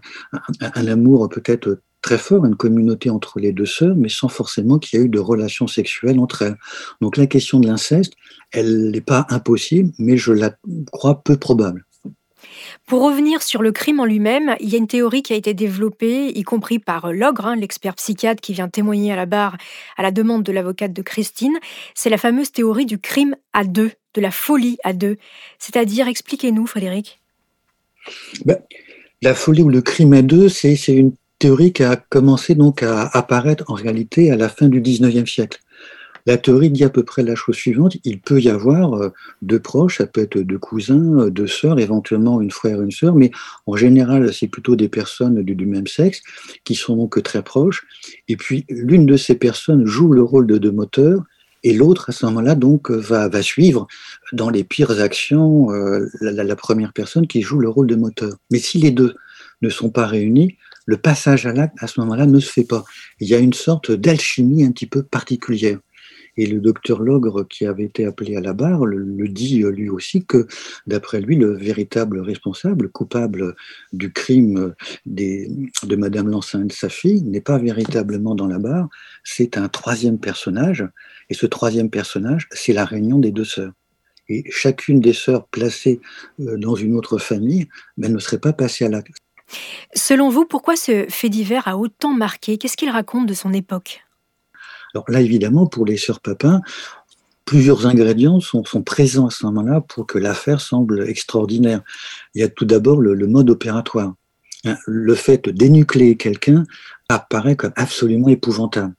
un, amour peut-être très fort, une communauté entre les deux sœurs, mais sans forcément qu'il y ait eu de relations sexuelles entre elles. Donc la question de l'inceste, elle n'est pas impossible, mais je la crois peu probable. Pour revenir sur le crime en lui-même, il y a une théorie qui a été développée, y compris par Logre, hein, l'expert psychiatre qui vient témoigner à la barre à la demande de l'avocate de Christine. C'est la fameuse théorie du crime à deux, de la folie à deux. C'est-à-dire, expliquez-nous, Frédéric. Ben, la folie ou le crime à deux, c'est une théorie qui a commencé donc à apparaître en réalité à la fin du 19e siècle. La théorie dit à peu près la chose suivante, il peut y avoir euh, deux proches, ça peut être deux cousins, euh, deux sœurs, éventuellement une frère une sœur, mais en général, c'est plutôt des personnes du, même sexe qui sont donc très proches. Et puis, l'une de ces personnes joue le rôle de, de moteur, et l'autre, à ce moment-là, donc, va, va suivre dans les pires actions euh, la, la, première personne qui joue le rôle de moteur. Mais si les deux ne sont pas réunis, le passage à l'acte, à ce moment-là, ne se fait pas. Il y a une sorte d'alchimie un petit peu particulière. Et le docteur Logre, qui avait été appelé à la barre, le, dit lui aussi que, d'après lui, le véritable responsable, coupable du crime des, de Madame Lancelin de sa fille, n'est pas véritablement dans la barre, c'est un troisième personnage. Et ce troisième personnage, c'est la réunion des deux sœurs. Et chacune des sœurs placées euh, dans une autre famille ben, ne serait pas passée à l'acte. Selon vous, pourquoi ce fait divers a autant marqué? Qu'est-ce qu'il raconte de son époque? Alors là, évidemment, pour les sœurs Papin, plusieurs ingrédients sont, présents à ce moment-là pour que l'affaire semble extraordinaire. Il y a tout d'abord le, mode opératoire. Hein, le fait dénucléer quelqu'un apparaît comme absolument épouvantable.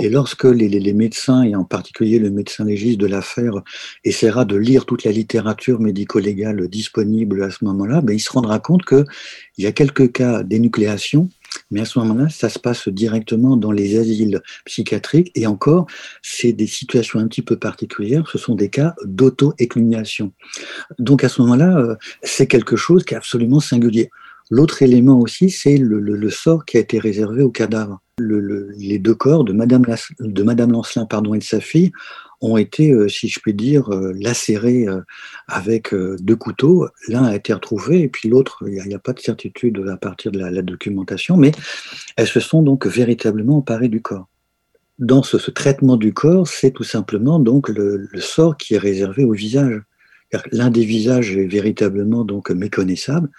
Et lorsque les, médecins, et en particulier le médecin légiste de l'affaire, essaiera de lire toute la littérature médico-légale disponible à ce moment-là, ben, il se rendra compte qu'il y a quelques cas d'énucléation mais à ce moment-là, ça se passe directement dans les asiles psychiatriques. Et encore, c'est des situations un petit peu particulières. Ce sont des cas d'auto-éclumination. Donc à ce moment-là, euh, c'est quelque chose qui est absolument singulier. L'autre élément aussi, c'est le, sort qui a été réservé les deux corps de Madame, de Madame Lancelin pardon, et de sa fille ont été, euh, si je puis dire, euh, lacérés euh, avec deux couteaux. L'un a été retrouvé et puis l'autre, il n'y a, pas de certitude à partir de la, documentation, mais elles se sont donc véritablement emparées du corps. dans ce, traitement du corps, c'est tout simplement donc le, sort qui est réservé au visage. L'un des visages est véritablement donc méconnaissable,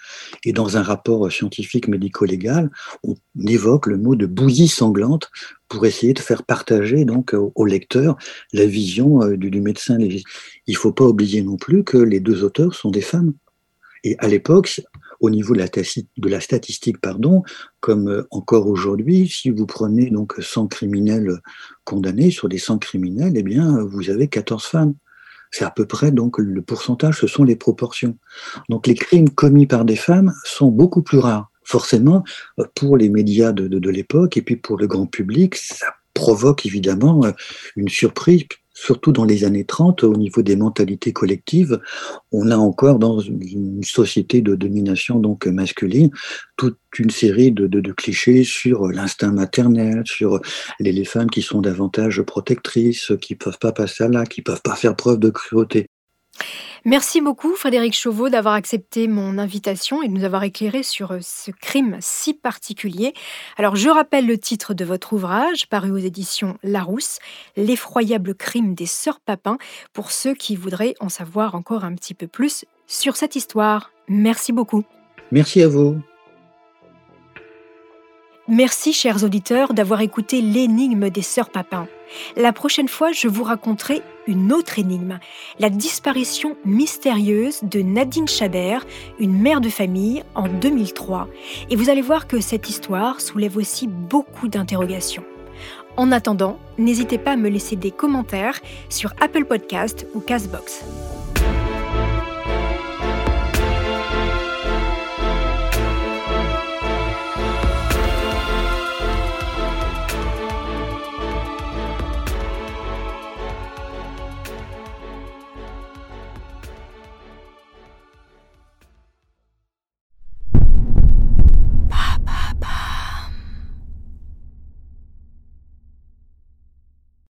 et dans un rapport scientifique médico-légal, on évoque le mot de bouillie sanglante pour essayer de faire partager donc au, lecteur la vision euh, du, médecin. Il ne faut pas oublier non plus que les deux auteurs sont des femmes. Et à l'époque, au niveau de la, de la statistique, pardon, comme euh, encore aujourd'hui, si vous prenez donc 100 criminels condamnés sur des 100 criminels, eh bien, vous avez 14 femmes. C'est à peu près donc le pourcentage, ce sont les proportions. Donc les crimes commis par des femmes sont beaucoup plus rares. Forcément, pour les médias de, de l'époque et puis pour le grand public, ça provoque évidemment euh, une surprise surtout dans les années 30, au niveau des mentalités collectives, on a encore dans une société de domination donc masculine toute une série de, clichés sur l'instinct maternel, sur les, femmes qui sont davantage protectrices, qui peuvent pas passer à là, qui peuvent pas faire preuve de cruauté. Merci beaucoup Frédéric Chauveau d'avoir accepté mon invitation et de nous avoir éclairé sur euh, ce crime si particulier. Alors je rappelle le titre de votre ouvrage paru aux éditions Larousse, L'effroyable crime des sœurs Papin pour ceux qui voudraient en savoir encore un petit peu plus sur cette histoire. Merci beaucoup. Merci à vous. Merci, chers auditeurs, d'avoir écouté l'énigme des sœurs Papin. La prochaine fois, je vous raconterai une autre énigme, la disparition mystérieuse de Nadine Chabert, une mère de famille, en 2003. Et vous allez voir que cette histoire soulève aussi beaucoup d'interrogations. En attendant, n'hésitez pas à me laisser des commentaires sur Apple Podcast ou Castbox.